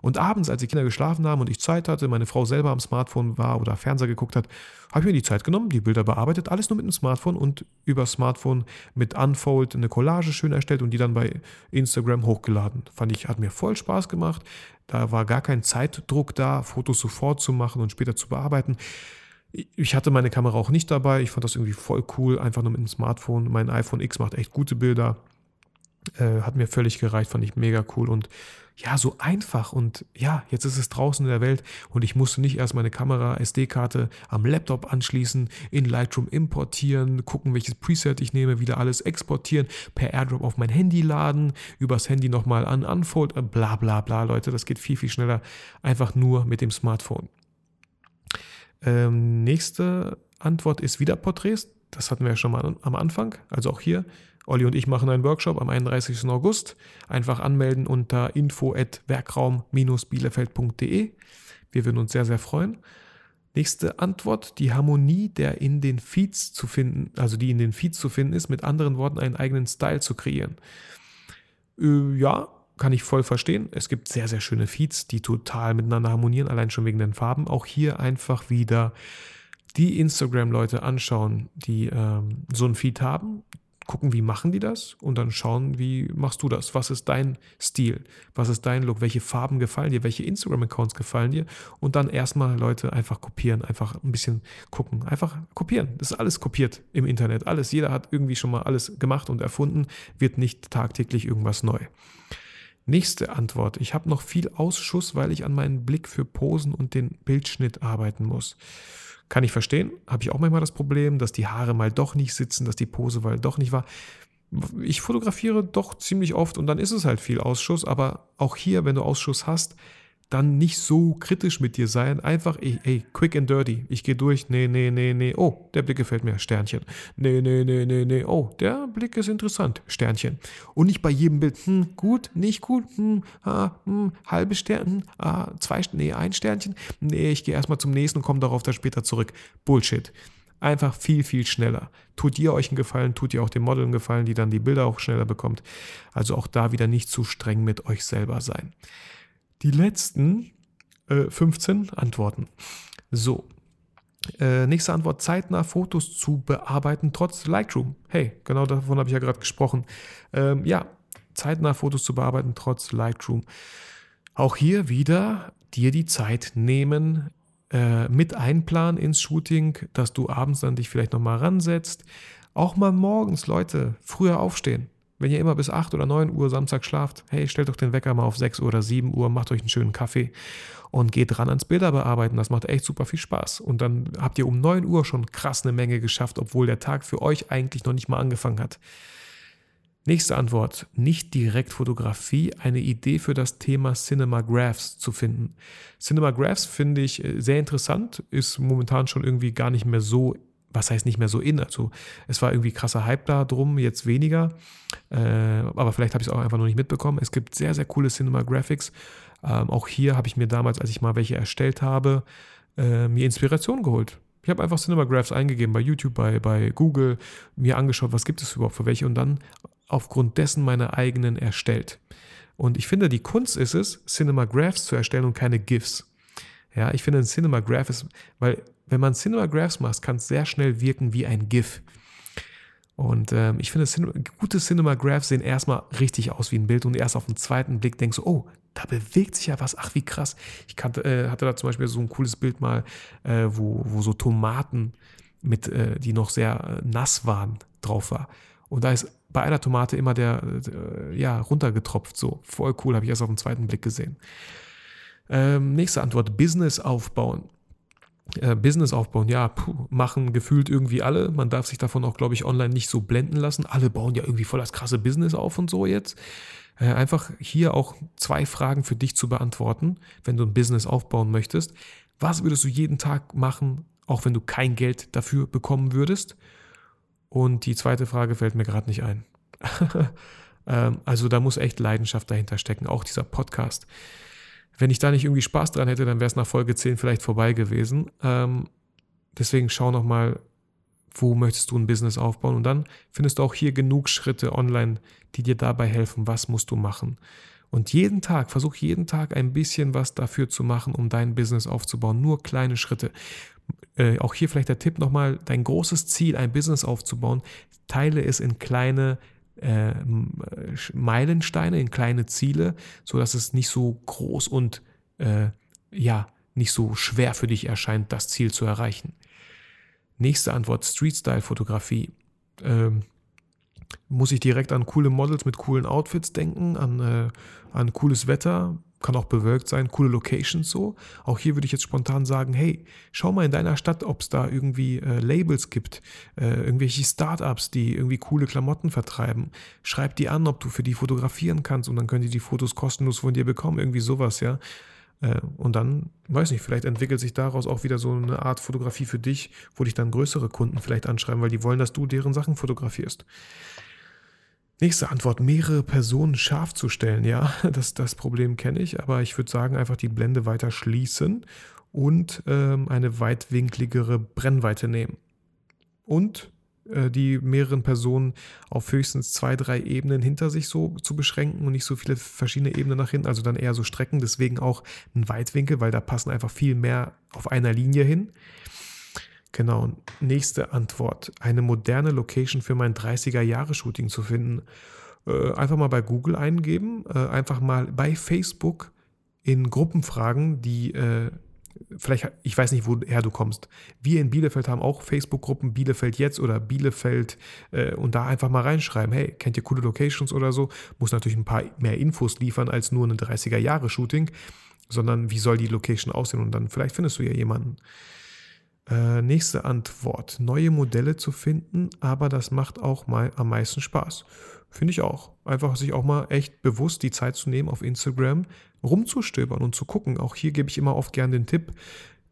Und abends, als die Kinder geschlafen haben und ich Zeit hatte, meine Frau selber am Smartphone war oder Fernseher geguckt hat, habe ich mir die Zeit genommen, die Bilder bearbeitet, alles nur mit dem Smartphone und über Smartphone mit Unfold eine Collage schön erstellt und die dann bei Instagram hochgeladen. Fand ich, hat mir voll Spaß gemacht. Da war gar kein Zeitdruck da, Fotos sofort zu machen und später zu bearbeiten. Ich hatte meine Kamera auch nicht dabei. Ich fand das irgendwie voll cool, einfach nur mit dem Smartphone. Mein iPhone X macht echt gute Bilder. Äh, hat mir völlig gereicht, fand ich mega cool und ja, so einfach und ja, jetzt ist es draußen in der Welt und ich musste nicht erst meine Kamera SD-Karte am Laptop anschließen, in Lightroom importieren, gucken, welches Preset ich nehme, wieder alles exportieren, per AirDrop auf mein Handy laden, übers Handy nochmal an Unfold, äh, bla bla bla, Leute, das geht viel, viel schneller, einfach nur mit dem Smartphone. Ähm, nächste Antwort ist wieder Porträts. Das hatten wir ja schon mal am Anfang. Also auch hier, Olli und ich machen einen Workshop am 31. August. Einfach anmelden unter info@werkraum-bielefeld.de. Wir würden uns sehr, sehr freuen. Nächste Antwort, die Harmonie, der in den Feeds zu finden, also die in den Feeds zu finden ist, mit anderen Worten einen eigenen Style zu kreieren. Äh, ja, kann ich voll verstehen. Es gibt sehr, sehr schöne Feeds, die total miteinander harmonieren, allein schon wegen den Farben. Auch hier einfach wieder die Instagram-Leute anschauen, die ähm, so ein Feed haben, gucken, wie machen die das und dann schauen, wie machst du das? Was ist dein Stil? Was ist dein Look? Welche Farben gefallen dir? Welche Instagram-Accounts gefallen dir? Und dann erstmal Leute einfach kopieren, einfach ein bisschen gucken, einfach kopieren. Das ist alles kopiert im Internet. Alles. Jeder hat irgendwie schon mal alles gemacht und erfunden, wird nicht tagtäglich irgendwas neu. Nächste Antwort. Ich habe noch viel Ausschuss, weil ich an meinen Blick für Posen und den Bildschnitt arbeiten muss. Kann ich verstehen. Habe ich auch manchmal das Problem, dass die Haare mal doch nicht sitzen, dass die Pose mal doch nicht war. Ich fotografiere doch ziemlich oft und dann ist es halt viel Ausschuss, aber auch hier, wenn du Ausschuss hast, dann nicht so kritisch mit dir sein. Einfach, ey, ey quick and dirty. Ich gehe durch. Nee, nee, nee, nee. Oh, der Blick gefällt mir. Sternchen. Nee, nee, nee, nee, nee. Oh, der Blick ist interessant. Sternchen. Und nicht bei jedem Bild, hm, gut, nicht gut, hm, ah, hm, halbe Sternchen, ah, zwei, nee, ein Sternchen. Nee, ich gehe erstmal zum nächsten und komme darauf dann später zurück. Bullshit. Einfach viel, viel schneller. Tut ihr euch einen Gefallen, tut ihr auch dem Model einen Gefallen, die dann die Bilder auch schneller bekommt. Also auch da wieder nicht zu streng mit euch selber sein die letzten äh, 15 Antworten. So. Äh, nächste Antwort: zeitnah Fotos zu bearbeiten trotz Lightroom. Hey, genau davon habe ich ja gerade gesprochen. Ähm, ja, zeitnah Fotos zu bearbeiten trotz Lightroom. Auch hier wieder dir die Zeit nehmen, äh, mit einplanen ins Shooting, dass du abends dann dich vielleicht nochmal ransetzt. Auch mal morgens, Leute, früher aufstehen. Wenn ihr immer bis 8 oder 9 Uhr Samstag schlaft, hey, stellt doch den Wecker mal auf 6 Uhr oder 7 Uhr, macht euch einen schönen Kaffee und geht ran ans Bilder bearbeiten. Das macht echt super viel Spaß. Und dann habt ihr um 9 Uhr schon krass eine Menge geschafft, obwohl der Tag für euch eigentlich noch nicht mal angefangen hat. Nächste Antwort. Nicht direkt Fotografie, eine Idee für das Thema Cinema Graphs zu finden. Cinema Graphs finde ich äh, sehr interessant, ist momentan schon irgendwie gar nicht mehr so was heißt nicht mehr so in? Also es war irgendwie krasser Hype da drum, jetzt weniger. Äh, aber vielleicht habe ich es auch einfach noch nicht mitbekommen. Es gibt sehr, sehr coole Cinema Graphics. Ähm, auch hier habe ich mir damals, als ich mal welche erstellt habe, äh, mir Inspiration geholt. Ich habe einfach Cinema Graphs eingegeben bei YouTube, bei, bei Google, mir angeschaut, was gibt es überhaupt für welche und dann aufgrund dessen meine eigenen erstellt. Und ich finde, die Kunst ist es, Cinema Graphs zu erstellen und keine GIFs. Ja, ich finde, ein Cinema Graph ist, weil wenn man Cinema Graphs macht, kann es sehr schnell wirken wie ein GIF. Und ähm, ich finde, Cinema, gute Cinema Graphs sehen erstmal richtig aus wie ein Bild und erst auf den zweiten Blick denkst du, oh, da bewegt sich ja was, ach wie krass. Ich kannte, äh, hatte da zum Beispiel so ein cooles Bild mal, äh, wo, wo so Tomaten mit, äh, die noch sehr äh, nass waren, drauf war. Und da ist bei einer Tomate immer der, äh, ja, runtergetropft, so. Voll cool, habe ich erst auf den zweiten Blick gesehen. Ähm, nächste Antwort, Business aufbauen. Äh, Business aufbauen, ja, puh, machen gefühlt irgendwie alle. Man darf sich davon auch, glaube ich, online nicht so blenden lassen. Alle bauen ja irgendwie voll das krasse Business auf und so jetzt. Äh, einfach hier auch zwei Fragen für dich zu beantworten, wenn du ein Business aufbauen möchtest. Was würdest du jeden Tag machen, auch wenn du kein Geld dafür bekommen würdest? Und die zweite Frage fällt mir gerade nicht ein. ähm, also da muss echt Leidenschaft dahinter stecken, auch dieser Podcast. Wenn ich da nicht irgendwie Spaß dran hätte, dann wäre es nach Folge 10 vielleicht vorbei gewesen. Ähm, deswegen schau nochmal, wo möchtest du ein Business aufbauen. Und dann findest du auch hier genug Schritte online, die dir dabei helfen, was musst du machen. Und jeden Tag, versuch jeden Tag ein bisschen was dafür zu machen, um dein Business aufzubauen. Nur kleine Schritte. Äh, auch hier vielleicht der Tipp nochmal, dein großes Ziel, ein Business aufzubauen, teile es in kleine äh, Meilensteine, in kleine Ziele, sodass es nicht so groß und äh, ja, nicht so schwer für dich erscheint, das Ziel zu erreichen. Nächste Antwort, Street-Style-Fotografie. Ähm, muss ich direkt an coole Models mit coolen Outfits denken, an, äh, an cooles Wetter, kann auch bewölkt sein, coole Locations so. Auch hier würde ich jetzt spontan sagen, hey, schau mal in deiner Stadt, ob es da irgendwie äh, Labels gibt, äh, irgendwelche Startups, die irgendwie coole Klamotten vertreiben. Schreib die an, ob du für die fotografieren kannst und dann können die die Fotos kostenlos von dir bekommen, irgendwie sowas, ja. Äh, und dann, weiß nicht, vielleicht entwickelt sich daraus auch wieder so eine Art Fotografie für dich, wo dich dann größere Kunden vielleicht anschreiben, weil die wollen, dass du deren Sachen fotografierst. Nächste Antwort, mehrere Personen scharf zu stellen. Ja, das, das Problem kenne ich, aber ich würde sagen, einfach die Blende weiter schließen und ähm, eine weitwinkligere Brennweite nehmen. Und äh, die mehreren Personen auf höchstens zwei, drei Ebenen hinter sich so zu beschränken und nicht so viele verschiedene Ebenen nach hinten, also dann eher so Strecken, deswegen auch ein Weitwinkel, weil da passen einfach viel mehr auf einer Linie hin. Genau, nächste Antwort. Eine moderne Location für mein 30er-Jahre-Shooting zu finden. Äh, einfach mal bei Google eingeben, äh, einfach mal bei Facebook in Gruppen fragen, die äh, vielleicht, ich weiß nicht, woher du kommst. Wir in Bielefeld haben auch Facebook-Gruppen Bielefeld jetzt oder Bielefeld äh, und da einfach mal reinschreiben, hey, kennt ihr coole Locations oder so? Muss natürlich ein paar mehr Infos liefern als nur ein 30er-Jahre-Shooting, sondern wie soll die Location aussehen und dann vielleicht findest du ja jemanden. Äh, nächste Antwort. Neue Modelle zu finden, aber das macht auch mal am meisten Spaß. Finde ich auch. Einfach sich auch mal echt bewusst die Zeit zu nehmen, auf Instagram rumzustöbern und zu gucken. Auch hier gebe ich immer oft gern den Tipp,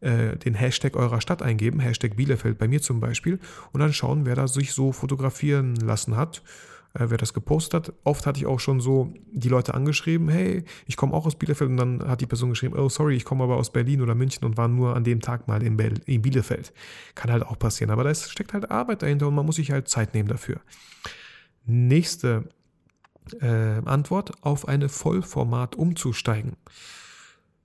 äh, den Hashtag eurer Stadt eingeben, Hashtag Bielefeld bei mir zum Beispiel, und dann schauen, wer da sich so fotografieren lassen hat äh, wer das gepostet hat. Oft hatte ich auch schon so die Leute angeschrieben, hey, ich komme auch aus Bielefeld und dann hat die Person geschrieben, oh sorry, ich komme aber aus Berlin oder München und war nur an dem Tag mal in, Be in Bielefeld. Kann halt auch passieren, aber da steckt halt Arbeit dahinter und man muss sich halt Zeit nehmen dafür. Nächste äh, Antwort, auf eine Vollformat umzusteigen.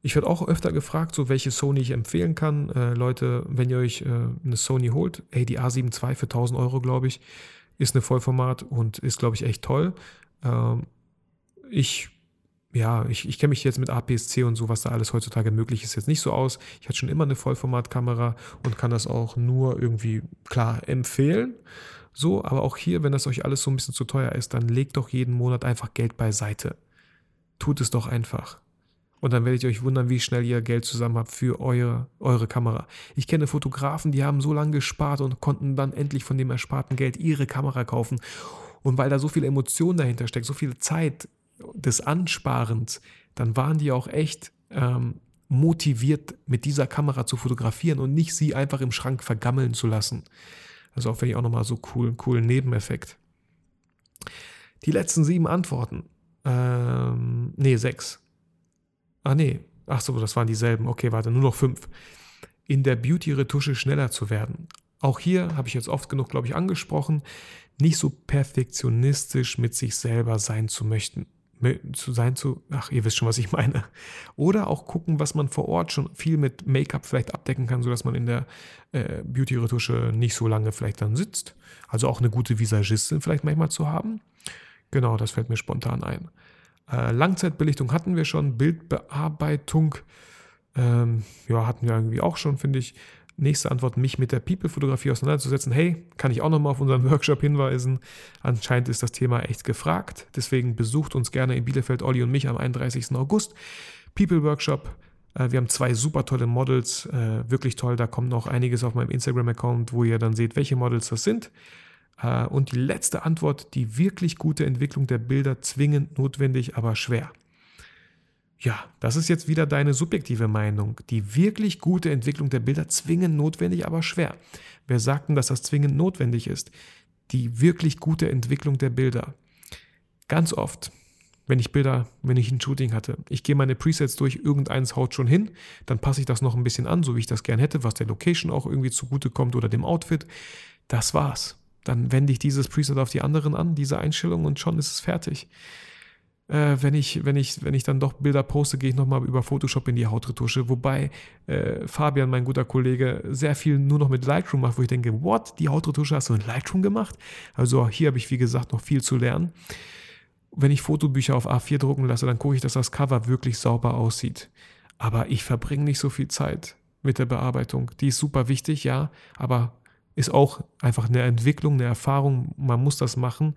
Ich werde auch öfter gefragt, so welche Sony ich empfehlen kann. Äh, Leute, wenn ihr euch äh, eine Sony holt, hey, die A7 II für 1000 Euro, glaube ich, ist eine Vollformat und ist, glaube ich, echt toll. Ähm, ich ja, ich, ich kenne mich jetzt mit APS-C und so, was da alles heutzutage möglich ist, jetzt nicht so aus. Ich hatte schon immer eine Vollformatkamera und kann das auch nur irgendwie klar empfehlen. So, aber auch hier, wenn das euch alles so ein bisschen zu teuer ist, dann legt doch jeden Monat einfach Geld beiseite. Tut es doch einfach. Und dann werdet ihr euch wundern, wie schnell ihr Geld zusammen habt für eure, eure Kamera. Ich kenne Fotografen, die haben so lange gespart und konnten dann endlich von dem ersparten Geld ihre Kamera kaufen. Und weil da so viel Emotion dahinter steckt, so viel Zeit des Ansparens, dann waren die auch echt ähm, motiviert, mit dieser Kamera zu fotografieren und nicht sie einfach im Schrank vergammeln zu lassen. Also auch finde ich auch nochmal so cool, coolen Nebeneffekt. Die letzten sieben Antworten. Ähm, nee, sechs. Ah nee, ach so, das waren dieselben. Okay, warte, nur noch fünf. In der Beauty-Retusche schneller zu werden. Auch hier habe ich jetzt oft genug, glaube ich, angesprochen, nicht so perfektionistisch mit sich selber sein zu möchten. Zu sein zu, ach, ihr wisst schon, was ich meine. Oder auch gucken, was man vor Ort schon viel mit Make-up vielleicht abdecken kann, sodass man in der äh, Beauty-Retusche nicht so lange vielleicht dann sitzt. Also auch eine gute Visagistin vielleicht manchmal zu haben. Genau, das fällt mir spontan ein. Äh, Langzeitbelichtung hatten wir schon, Bildbearbeitung, ähm, ja, hatten wir irgendwie auch schon, finde ich. Nächste Antwort, mich mit der People-Fotografie auseinanderzusetzen. Hey, kann ich auch nochmal auf unseren Workshop hinweisen. Anscheinend ist das Thema echt gefragt. Deswegen besucht uns gerne in Bielefeld, Olli und mich am 31. August. People-Workshop. Äh, wir haben zwei super tolle Models. Äh, wirklich toll. Da kommt noch einiges auf meinem Instagram-Account, wo ihr dann seht, welche Models das sind. Äh, und die letzte Antwort, die wirklich gute Entwicklung der Bilder zwingend notwendig, aber schwer. Ja, das ist jetzt wieder deine subjektive Meinung. Die wirklich gute Entwicklung der Bilder zwingend notwendig, aber schwer. Wer sagt denn, dass das zwingend notwendig ist? Die wirklich gute Entwicklung der Bilder. Ganz oft, wenn ich Bilder, wenn ich ein Shooting hatte, ich gehe meine Presets durch, irgendeins haut schon hin, dann passe ich das noch ein bisschen an, so wie ich das gern hätte, was der Location auch irgendwie zugute kommt oder dem Outfit das war's. Dann wende ich dieses Preset auf die anderen an, diese Einstellung und schon ist es fertig. Äh, wenn, ich, wenn, ich, wenn ich dann doch Bilder poste, gehe ich nochmal über Photoshop in die Hautretusche. Wobei äh, Fabian, mein guter Kollege, sehr viel nur noch mit Lightroom macht, wo ich denke, what, die Hautretusche hast du in Lightroom gemacht? Also hier habe ich, wie gesagt, noch viel zu lernen. Wenn ich Fotobücher auf A4 drucken lasse, dann gucke ich, dass das Cover wirklich sauber aussieht. Aber ich verbringe nicht so viel Zeit mit der Bearbeitung. Die ist super wichtig, ja, aber ist auch einfach eine Entwicklung, eine Erfahrung. Man muss das machen.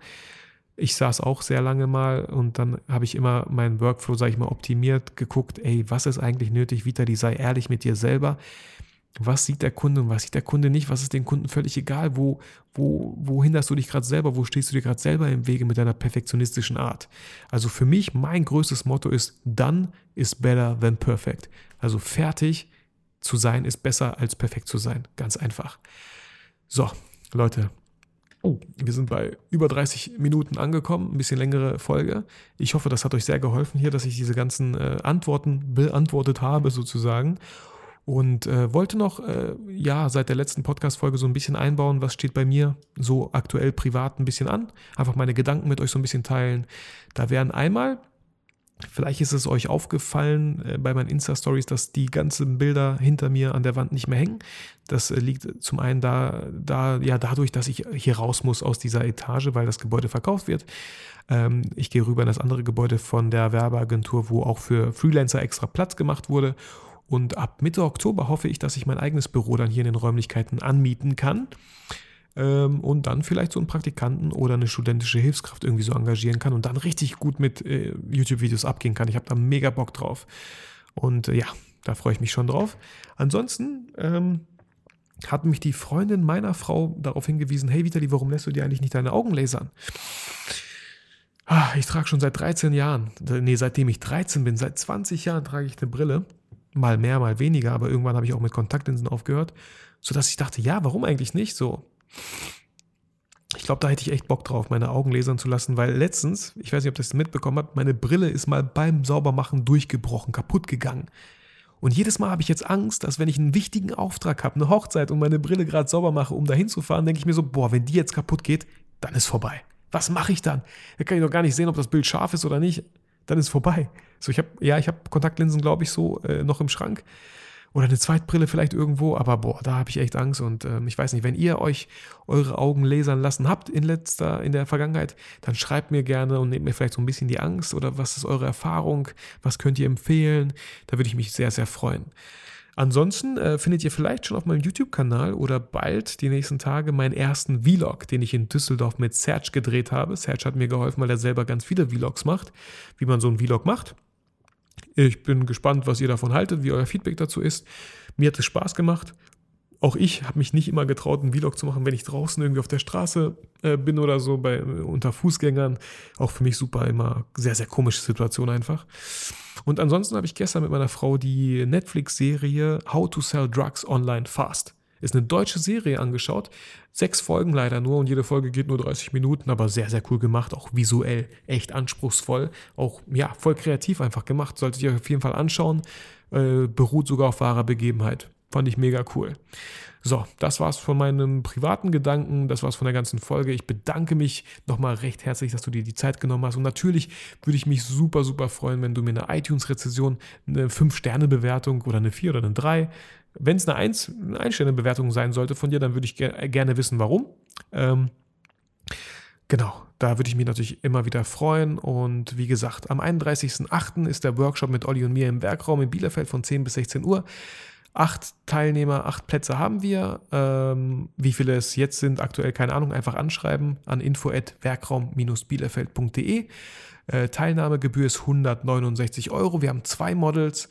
Ich saß auch sehr lange mal und dann habe ich immer meinen Workflow, sage ich mal, optimiert, geguckt, ey, was ist eigentlich nötig, Vitali, sei ehrlich mit dir selber. Was sieht der Kunde und was sieht der Kunde nicht? Was ist dem Kunden völlig egal? Wo, wo, wohin hast du dich gerade selber? Wo stehst du dir gerade selber im Wege mit deiner perfektionistischen Art? Also für mich, mein größtes Motto ist, done is better than perfect. Also fertig zu sein ist besser als perfekt zu sein. Ganz einfach. So, Leute, Oh, wir sind bei über 30 Minuten angekommen, ein bisschen längere Folge. Ich hoffe, das hat euch sehr geholfen hier, dass ich diese ganzen äh, Antworten beantwortet habe sozusagen. Und äh, wollte noch, äh, ja, seit der letzten Podcast-Folge so ein bisschen einbauen, was steht bei mir so aktuell privat ein bisschen an. Einfach meine Gedanken mit euch so ein bisschen teilen. Da wären einmal Vielleicht ist es euch aufgefallen äh, bei meinen Insta-Stories, dass die ganzen Bilder hinter mir an der Wand nicht mehr hängen. Das äh, liegt zum einen da, da, ja, dadurch, dass ich hier raus muss aus dieser Etage, weil das Gebäude verkauft wird. Ähm, ich gehe rüber in das andere Gebäude von der Werbeagentur, wo auch für Freelancer extra Platz gemacht wurde. Und ab Mitte Oktober hoffe ich, dass ich mein eigenes Büro dann hier in den Räumlichkeiten anmieten kann und dann vielleicht so einen Praktikanten oder eine studentische Hilfskraft irgendwie so engagieren kann und dann richtig gut mit äh, YouTube-Videos abgehen kann. Ich habe da mega Bock drauf. Und äh, ja, da freue ich mich schon drauf. Ansonsten ähm, hat mich die Freundin meiner Frau darauf hingewiesen, hey Vitali, warum lässt du dir eigentlich nicht deine Augen lasern? Ah, ich trage schon seit 13 Jahren, nee, seitdem ich 13 bin, seit 20 Jahren trage ich eine Brille. Mal mehr, mal weniger, aber irgendwann habe ich auch mit Kontaktlinsen aufgehört, sodass ich dachte, ja, warum eigentlich nicht so? Ich glaube, da hätte ich echt Bock drauf, meine Augen lasern zu lassen, weil letztens, ich weiß nicht, ob das mitbekommen habt, meine Brille ist mal beim Saubermachen durchgebrochen, kaputt gegangen. Und jedes Mal habe ich jetzt Angst, dass wenn ich einen wichtigen Auftrag habe, eine Hochzeit und meine Brille gerade sauber mache, um dahin zu fahren, denke ich mir so, boah, wenn die jetzt kaputt geht, dann ist vorbei. Was mache ich dann? Da kann ich doch gar nicht sehen, ob das Bild scharf ist oder nicht. Dann ist vorbei. So, ich habe, ja, ich habe Kontaktlinsen, glaube ich, so äh, noch im Schrank oder eine Zweitbrille vielleicht irgendwo, aber boah, da habe ich echt Angst und ähm, ich weiß nicht, wenn ihr euch eure Augen lasern lassen habt in letzter, in der Vergangenheit, dann schreibt mir gerne und nehmt mir vielleicht so ein bisschen die Angst oder was ist eure Erfahrung, was könnt ihr empfehlen, da würde ich mich sehr, sehr freuen. Ansonsten äh, findet ihr vielleicht schon auf meinem YouTube-Kanal oder bald die nächsten Tage meinen ersten Vlog, den ich in Düsseldorf mit Serge gedreht habe. Serge hat mir geholfen, weil er selber ganz viele Vlogs macht, wie man so einen Vlog macht. Ich bin gespannt, was ihr davon haltet, wie euer Feedback dazu ist. Mir hat es Spaß gemacht. Auch ich habe mich nicht immer getraut, einen Vlog zu machen, wenn ich draußen irgendwie auf der Straße äh, bin oder so, bei, unter Fußgängern. Auch für mich super immer sehr, sehr komische Situation einfach. Und ansonsten habe ich gestern mit meiner Frau die Netflix-Serie How to Sell Drugs Online Fast ist eine deutsche Serie angeschaut. Sechs Folgen leider nur und jede Folge geht nur 30 Minuten, aber sehr, sehr cool gemacht. Auch visuell echt anspruchsvoll. Auch, ja, voll kreativ einfach gemacht. Solltet ihr auf jeden Fall anschauen. Äh, beruht sogar auf wahrer Begebenheit. Fand ich mega cool. So, das war's von meinem privaten Gedanken, das war's von der ganzen Folge. Ich bedanke mich nochmal recht herzlich, dass du dir die Zeit genommen hast. Und natürlich würde ich mich super, super freuen, wenn du mir eine iTunes-Rezession, eine 5-Sterne-Bewertung oder eine 4 oder eine 3 wenn es eine, Eins, eine Einstellbewertung sein sollte von dir, dann würde ich ger gerne wissen, warum. Ähm, genau, da würde ich mich natürlich immer wieder freuen. Und wie gesagt, am 31.08. ist der Workshop mit Olli und mir im Werkraum in Bielefeld von 10 bis 16 Uhr. Acht Teilnehmer, acht Plätze haben wir. Ähm, wie viele es jetzt sind, aktuell keine Ahnung. Einfach anschreiben an info@werkraum-bielefeld.de. Äh, Teilnahmegebühr ist 169 Euro. Wir haben zwei Models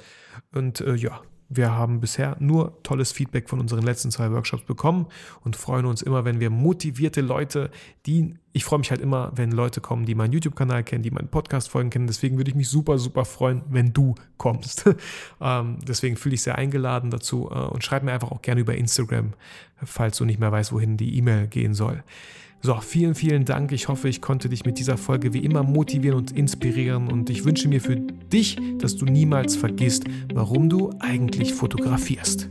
und äh, ja, wir haben bisher nur tolles Feedback von unseren letzten zwei Workshops bekommen und freuen uns immer, wenn wir motivierte Leute, die, ich freue mich halt immer, wenn Leute kommen, die meinen YouTube-Kanal kennen, die meinen Podcast-Folgen kennen. Deswegen würde ich mich super, super freuen, wenn du kommst. ähm, deswegen fühle ich sehr eingeladen dazu äh, und schreib mir einfach auch gerne über Instagram, falls du nicht mehr weißt, wohin die E-Mail gehen soll. So, vielen, vielen Dank. Ich hoffe, ich konnte dich mit dieser Folge wie immer motivieren und inspirieren und ich wünsche mir für dich, dass du niemals vergisst, warum du eigentlich fotografierst.